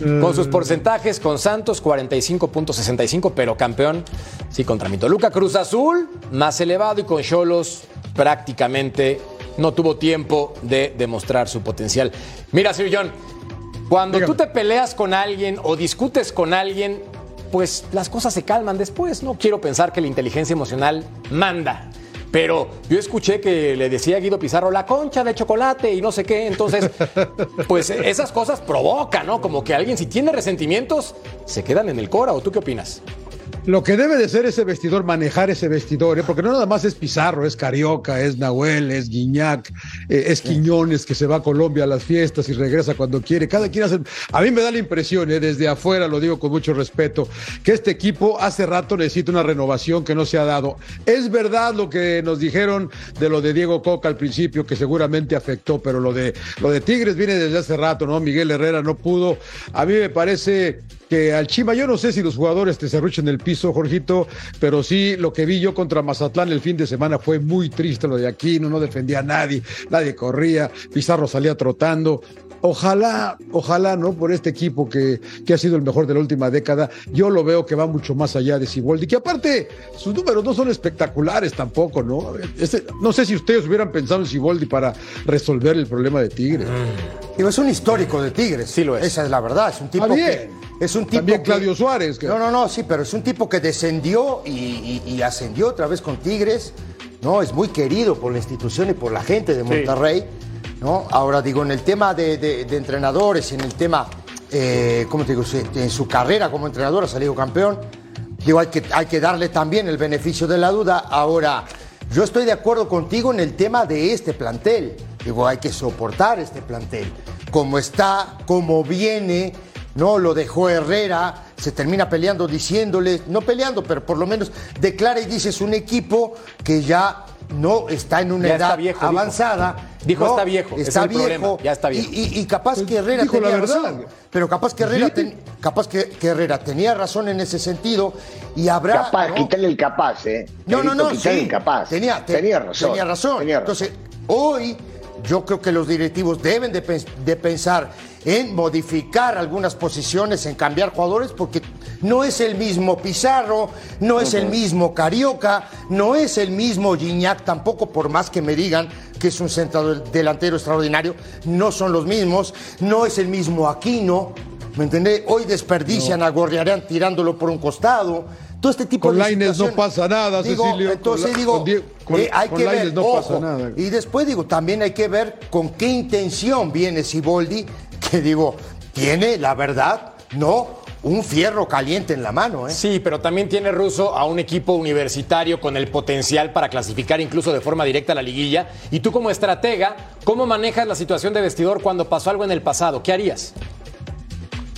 con sus porcentajes, con Santos 45.65, pero campeón, sí, contra Mitoluca. Cruz Azul, más elevado y con Cholos prácticamente no tuvo tiempo de demostrar su potencial. Mira, Sir John, cuando tú te peleas con alguien o discutes con alguien, pues las cosas se calman después. No quiero pensar que la inteligencia emocional manda. Pero yo escuché que le decía a Guido Pizarro la concha de chocolate y no sé qué. Entonces, <laughs> pues esas cosas provocan, ¿no? Como que alguien, si tiene resentimientos, se quedan en el cora. ¿O tú qué opinas? Lo que debe de ser ese vestidor, manejar ese vestidor, ¿eh? porque no nada más es Pizarro, es Carioca, es Nahuel, es Guiñac, eh, es Quiñones que se va a Colombia a las fiestas y regresa cuando quiere. Cada quien hace. A mí me da la impresión, ¿eh? desde afuera lo digo con mucho respeto, que este equipo hace rato necesita una renovación que no se ha dado. Es verdad lo que nos dijeron de lo de Diego Coca al principio, que seguramente afectó, pero lo de, lo de Tigres viene desde hace rato, ¿no? Miguel Herrera no pudo. A mí me parece que al Chima, yo no sé si los jugadores te cerruchen el piso, Jorgito, pero sí lo que vi yo contra Mazatlán el fin de semana fue muy triste lo de Aquino, no defendía a nadie, nadie corría, Pizarro salía trotando. Ojalá, ojalá, ¿no? Por este equipo que, que, ha sido el mejor de la última década, yo lo veo que va mucho más allá de Siboldi, que aparte sus números no son espectaculares tampoco, ¿no? Este, no sé si ustedes hubieran pensado en Siboldi para resolver el problema de Tigres. Digo, es un histórico de Tigres. Sí lo es. Esa es la verdad, es un tipo que es un tipo También que- Claudio Suárez. que- No, no, no, sí, pero es un tipo que descendió y, y- y ascendió otra vez con Tigres. No, es muy querido por la institución y por la gente de Monterrey. Ahora digo, en el tema de, de- de entrenadores, en el tema, eh, ¿cómo te digo? En su carrera como entrenador ha salido campeón. Digo, hay que, hay que darle también el beneficio de la duda. Ahora, yo estoy de acuerdo contigo en el tema de este plantel. Digo, hay que soportar este plantel. Como está, como viene, ¿no? Lo dejó Herrera, se termina peleando diciéndole, no peleando, pero por lo menos declara y dice es un equipo que ya no está en una Ya está edad viejo, avanzada. Dijo, ¿no? está viejo, Está es el problema, viejo. ya está viejo. Y, y- y capaz que Herrera dijo la tenía verdad. razón. Pero capaz que Herrera, Sí. ten- capaz que, que Herrera tenía razón en ese sentido y habrá. Capaz, ¿no? quitarle el capaz, ¿eh? No, no, no, sí. el capaz. Tenía, te- tenía razón. Tenía razón. tenía razón. Entonces, hoy yo creo que los directivos deben de, pens- de pensar en modificar algunas posiciones, en cambiar jugadores, porque no es el mismo Pizarro, no es el mismo Carioca, no es el mismo Gignac tampoco, por más que me digan que es un centro delantero extraordinario, no son los mismos, no es el mismo Aquino, ¿me entendés? Hoy desperdician a Gorriarán tirándolo por un costado. Todo este tipo Con de Lainez no pasa nada, Digo, Cecilio. Entonces Con digo, con eh, hay con que Lainez ver, no ojo, pasa nada. y después digo, también hay que ver con qué intención viene Siboldi, que digo, tiene, la verdad, no un fierro caliente en la mano, ¿eh? Sí, pero también tiene Russo a un equipo universitario con el potencial para clasificar incluso de forma directa a la liguilla. Y tú como estratega, ¿cómo manejas la situación de vestidor cuando pasó algo en el pasado? ¿Qué harías?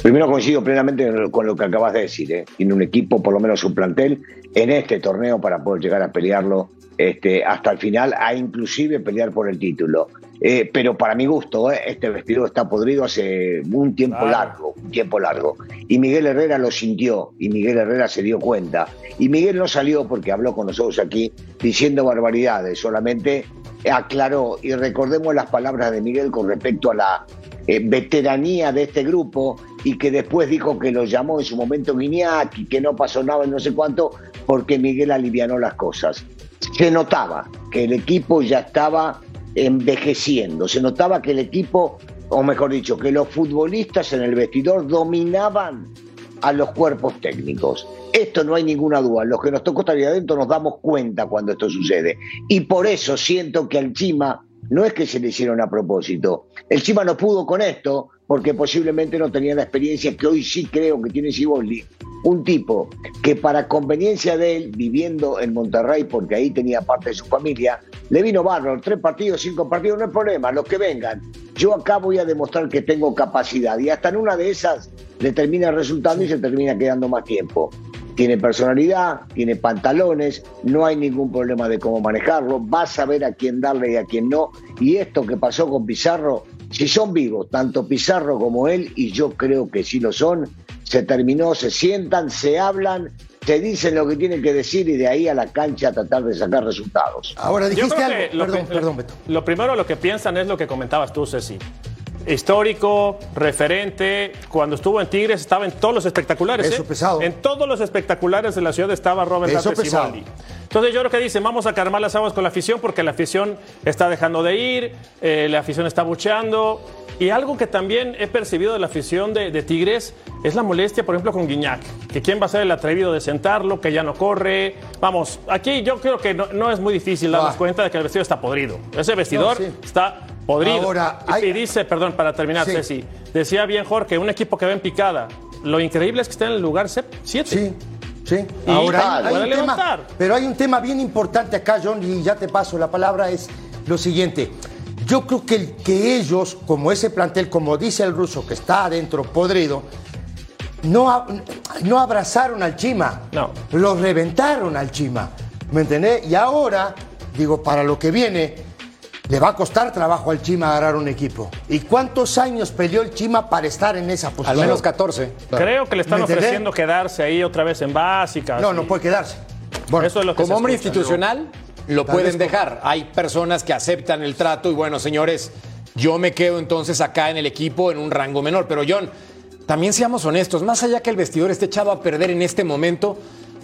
Primero coincido plenamente con lo que acabas de decir. ¿eh? Tiene un equipo, por lo menos un plantel, en este torneo para poder llegar a pelearlo este, hasta el final, a inclusive pelear por el título. Eh, pero para mi gusto, ¿eh? este vestidor está podrido hace un tiempo largo, un tiempo largo. Y Miguel Herrera lo sintió, y Miguel Herrera se dio cuenta. Y Miguel no salió porque habló con nosotros aquí diciendo barbaridades, solamente aclaró. Y recordemos las palabras de Miguel con respecto a la eh, veteranía de este grupo y que después dijo que lo llamó en su momento Guiñac que no pasó nada y no sé cuánto porque Miguel alivianó las cosas. Se notaba que el equipo ya estaba envejeciendo, se notaba que el equipo, o mejor dicho, que los futbolistas en el vestidor dominaban a los cuerpos técnicos. Esto no hay ninguna duda. Los que nos tocó estar ahí adentro nos damos cuenta cuando esto sucede. Y por eso siento que al Chima no es que se le hicieron a propósito. El Chima no pudo con esto porque posiblemente no tenía la experiencia que hoy sí creo que tiene Siboldi. Un tipo que para conveniencia de él, viviendo en Monterrey, porque ahí tenía parte de su familia, le vino bárbaro, tres partidos, cinco partidos, no hay problema, los que vengan. Yo acá voy a demostrar que tengo capacidad y hasta en una de esas le termina resultando y se termina quedando más tiempo. Tiene personalidad, tiene pantalones, no hay ningún problema de cómo manejarlo, va a saber a quién darle y a quién no. Y esto que pasó con Pizarro, si son vivos, tanto Pizarro como él, y yo creo que sí lo son, se terminó, se sientan, se hablan se dicen lo que tienen que decir y de ahí a la cancha a tratar de sacar resultados. Ahora dijiste algo. lo, Perdón, que- perdón, Beto. lo primero lo que piensan es lo que comentabas tú, Ceci. Histórico, referente, cuando estuvo en Tigres estaba en todos los espectaculares. Peso ¿eh? pesado. En todos los espectaculares de la ciudad estaba Robert Dante pesado. Entonces yo creo que dicen, vamos a calmar las aguas con la afición porque la afición está dejando de ir, eh, la afición está bucheando. Y algo que también he percibido de la afición de, de Tigres es la molestia, por ejemplo, con Guiñac. Que quién va a ser el atrevido de sentarlo, que ya no corre. Vamos, aquí yo creo que no, no es muy difícil darnos Ah. cuenta de que el vestidor está podrido. Ese vestidor No, sí. está podrido. Ahora, Y- hay- y dice, perdón, para terminar, Sí. Ceci, decía bien Jorge, un equipo que va en picada. Lo increíble es que esté en el lugar 7. Sí, sí. Y Ahora hay, hay puede un tema, pero hay un tema bien importante acá, John, y ya te paso la palabra, es lo siguiente. Yo creo que, el- que ellos, como ese plantel, como dice el ruso, que está adentro podrido, no, no abrazaron al Chima. No. Los reventaron al Chima. ¿Me entendés? Y ahora, digo, para lo que viene, le va a costar trabajo al Chima agarrar un equipo. ¿Y cuántos años peleó el Chima para estar en esa Al posición? menos 14. Creo que le están ofreciendo quedarse ahí otra vez en básicas. No, no puede quedarse. Bueno, Eso es lo que Como hombre escucha. institucional, lo pueden como- dejar. Hay personas que aceptan el trato y bueno, señores, yo me quedo entonces acá en el equipo en un rango menor. Pero John, también seamos honestos, más allá que el vestidor esté echado a perder en este momento,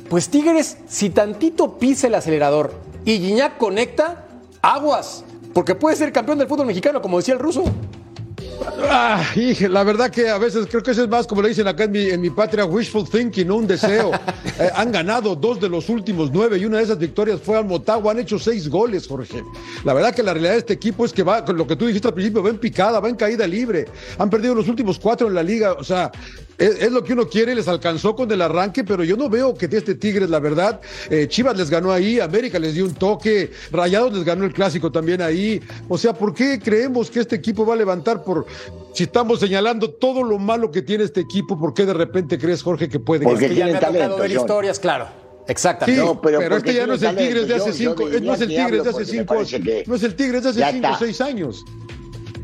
pues Tigres, si tantito pisa el acelerador y Guiñac conecta, aguas. Porque puede ser campeón del fútbol mexicano, como decía el ruso. Ah, la verdad que a veces creo que eso es más, como le dicen acá en mi, en mi patria, wishful thinking, no un deseo. <laughs> Eh, han ganado dos de los últimos nueve y una de esas victorias fue al Motagua. Han hecho seis goles, Jorge. La verdad que la realidad de este equipo es que va, con lo que tú dijiste al principio, va en picada, va en caída libre. Han perdido los últimos cuatro en la liga. O sea, es, es lo que uno quiere, les alcanzó con el arranque, pero yo no veo que de este Tigres, la verdad, eh, Chivas les ganó ahí, América les dio un toque, Rayados les ganó el clásico también ahí. O sea, ¿por qué creemos que este equipo va a levantar por si estamos señalando todo lo malo que tiene este equipo? ¿Por qué de repente crees, Jorge, que puede Porque Que ya me tienen ha tocado talento, ver John. historias, claro. Sí, Exactamente. No, pero, este ya no es el Tigres de hace cinco, no es el Tigres de hace cinco, no es el Tigres de hace cinco o seis años.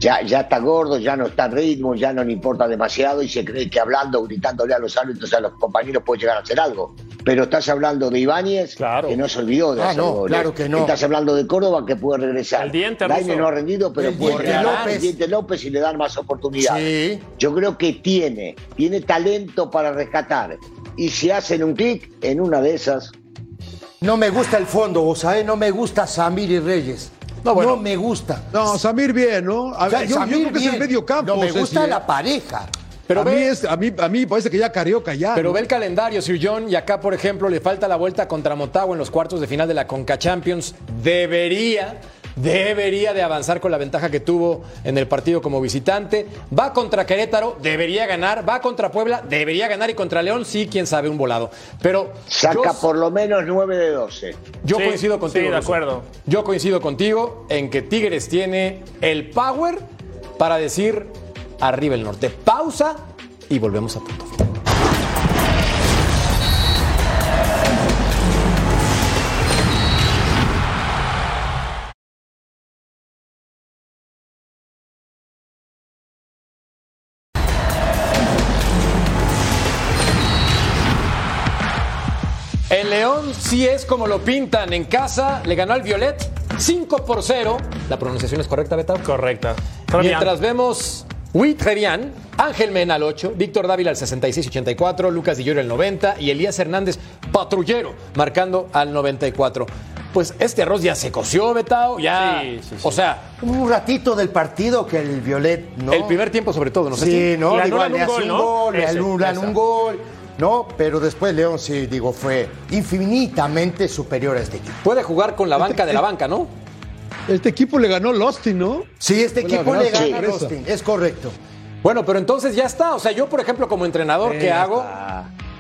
Ya, ya está gordo, ya no está en ritmo, ya no le importa demasiado y se cree que hablando, gritándole a los árbitros, a los compañeros puede llegar a hacer algo. Pero estás hablando de Ibáñez, Claro. que no se olvidó de Ah, hacer no, goles. claro que no. Estás hablando de Córdoba, que puede regresar. El diente ruso. no ha rendido, pero El puede regresar. López. El diente López y le dan más oportunidades. Sí. Yo creo que tiene, tiene talento para rescatar. Y si hacen un clic, en una de esas, No me gusta el fondo, o sea, no me gusta Samir y Reyes. No, bueno. me gusta. No, Samir bien, ¿no? A O sea, yo, yo Samir creo que es el medio campo. No me gusta la pareja. Pero a, mí es, a, mí, a mí parece que ya Carioca ya. Pero ¿no? ve el calendario, Sir John, y acá, por ejemplo, le falta la vuelta contra Motagua en los cuartos de final de la Conca Champions. Debería, debería de avanzar con la ventaja que tuvo en el partido como visitante. Va contra Querétaro, debería ganar. Va contra Puebla, debería ganar. Y contra León, sí, quién sabe, un volado. Pero saca yo, por lo menos 9 de 12. yo Sí, coincido contigo. sí, de acuerdo. Yo coincido contigo en que Tigres tiene el power para decir arriba el norte. Pausa y volvemos a punto. final. León sí es como lo pintan. En casa le ganó al Violet 5 por 0. La pronunciación es correcta, Betao. Correcta. Mientras vemos Oui, très bien, Ángel Mena al 8, Víctor Dávila al 66-84, Lucas Di Llorio al 90 y Elías Hernández, patrullero, marcando al 94. Pues este arroz ya se coció, Betao, ya. Sí, sí, sí. O sea, Un ratito del partido que el Violet, ¿no? el primer tiempo sobre todo, no sé Sí, si- no, Le anulan le un gol, un ¿no? gol, le anulan un gol, ¿no? Pero después León, sí, digo, fue infinitamente superior a este equipo. Puede jugar con la banca de la banca, ¿no? Este equipo le ganó Lostin, ¿no? Sí, este Fue equipo le gana a sorpresa. Austin, es correcto. Bueno, pero entonces ya está. O sea, yo, por ejemplo, como entrenador, ¿qué hago?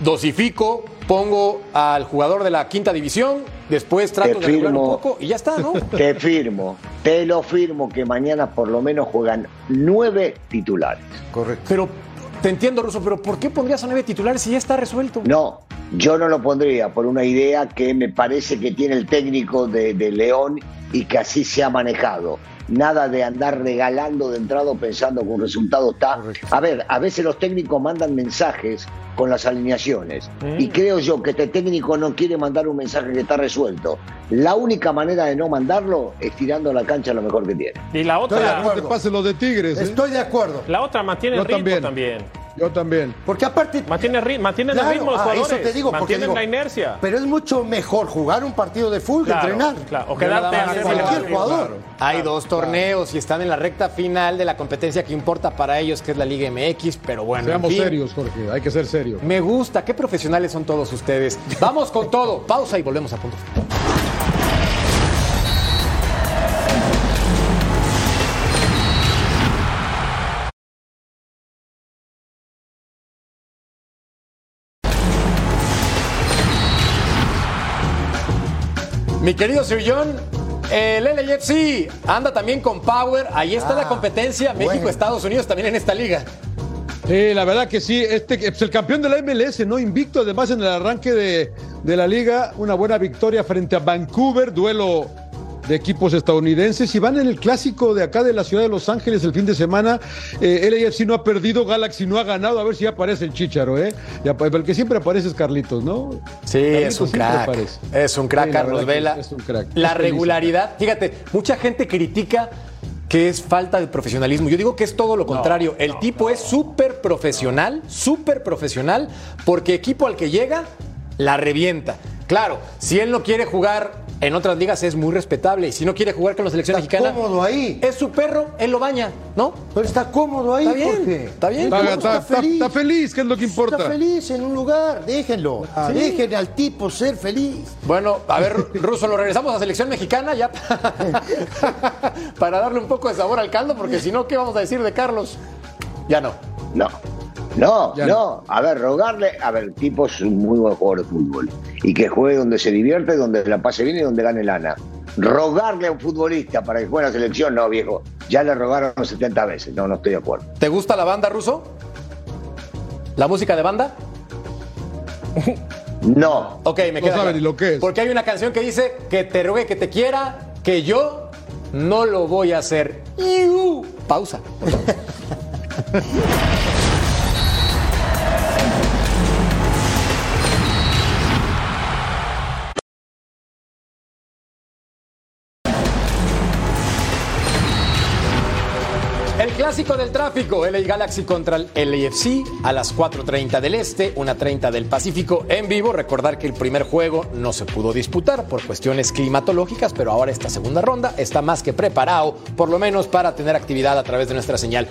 Dosifico, pongo al jugador de la quinta división, después trato Te de regular un firmo. poco y ya está, ¿no? <laughs> Te firmo, te lo firmo que mañana por lo menos juegan nueve titulares. Correcto. Pero te entiendo, Ruso, pero ¿por qué pondrías a nueve titulares si ya está resuelto? No, yo no lo pondría por una idea que me parece que tiene el técnico de, de León y que así se ha manejado. Nada de andar regalando de entrada pensando que un resultado está. A ver, a veces los técnicos mandan mensajes con las alineaciones y creo yo que este técnico no quiere mandar un mensaje que está resuelto. La única manera de no mandarlo es tirando la cancha lo mejor que tiene. Y la Estoy de otra, acuerdo. te pase lo de Tigres. ¿eh? Estoy de acuerdo. la otra mantiene Yo el ritmo también. también. Yo también. Porque aparte. Mantiene, ri- mantienen Claro, el ritmo los ah, jugadores. eso te digo, porque mantienen digo, la inercia. Pero es mucho mejor jugar un partido de fútbol Claro, que entrenar. claro. O quedarte a hacer Cualquier jugador. Hay dos torneos y están en la recta final de la competencia que importa para ellos, que es la Liga MX, pero bueno. en Seamos fin. serios, Jorge. Hay que ser serios. Me gusta, qué profesionales son todos ustedes. Vamos con todo. Pausa y volvemos a punto. Mi querido Sir John, el LAFC anda también con Power. Ahí está la Ah, competencia. bueno. México-Estados Unidos también en esta liga. Sí, la verdad que sí. Este, pues, el campeón de la MLS, ¿no? Invicto, además, en el arranque de, de la liga. Una buena victoria frente a Vancouver, duelo de equipos estadounidenses. Y van en el clásico de acá de la ciudad de Los Ángeles el fin de semana. Eh, LAFC no ha perdido, Galaxy no ha ganado. A ver si aparece el Chicharo, ¿eh? Ya, el que siempre aparece es Carlitos, ¿no? Sí, Carlitos es un crack. aparece. Es un crack, Sí, Carlos Vela. es un crack. La Es feliz. regularidad. Fíjate, mucha gente critica que es falta de profesionalismo. Yo digo que es todo lo contrario. El tipo es súper profesional, súper profesional, porque equipo al que llega, la revienta. Claro, si él no quiere jugar en otras ligas es muy respetable. Y si no quiere jugar con la selección Está mexicana, cómodo ahí. es su perro, él lo baña, ¿no? Pero está cómodo ahí, Está bien, Jorge. está bien. Está, está- está- está feliz, que es lo que importa. Está feliz en un lugar, déjenlo. Dejen al tipo ser feliz. Bueno, a ver, Ruso, lo regresamos a selección mexicana ya <laughs> para darle un poco de sabor al caldo, porque si no, ¿qué vamos a decir de Carlos? Ya no. No. No, Ya no. A ver, rogarle. A ver, el tipo es un muy buen jugador de fútbol. Y que juegue donde se divierte, donde la pase bien y donde gane lana. Rogarle a un futbolista para que juegue en la selección, no, viejo. Ya le rogaron 70 veces. No, no estoy de acuerdo. ¿Te gusta la banda, Ruso? ¿La música de banda? <laughs> No. Ok, me No queda. ni lo que es. Porque hay una canción que dice que te rogue que te quiera, que yo no lo voy a hacer. Iu. Pausa. <laughs> clásico del tráfico, LA Galaxy contra el LAFC a las 4.30 del Este, 1.30 del Pacífico en vivo. Recordar que el primer juego no se pudo disputar por cuestiones climatológicas, pero ahora esta segunda ronda está más que preparado, por lo menos para tener actividad a través de nuestra señal.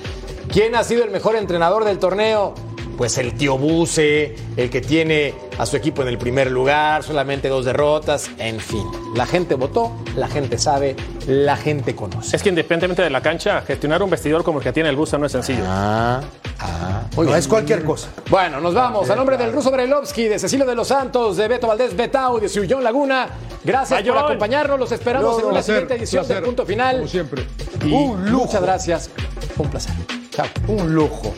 ¿Quién ha sido el mejor entrenador del torneo? Pues el tío Buse, el que tiene a su equipo en el primer lugar, solamente dos derrotas, en fin. La gente votó, la gente sabe, la gente conoce. Es que independientemente de la cancha, gestionar un vestidor como el que tiene el Busa no es sencillo. Ah, ah. No bien. es cualquier cosa. Bueno, nos vamos. A nombre del ruso Brailovsky, de Cecilio de los Santos, de Beto Valdés Betao, de John Laguna. Gracias por acompañarnos. Los esperamos en una Placer, siguiente edición placer, del punto final. Como siempre. Y Un lujo. Muchas gracias. Un placer. Chao. Un lujo.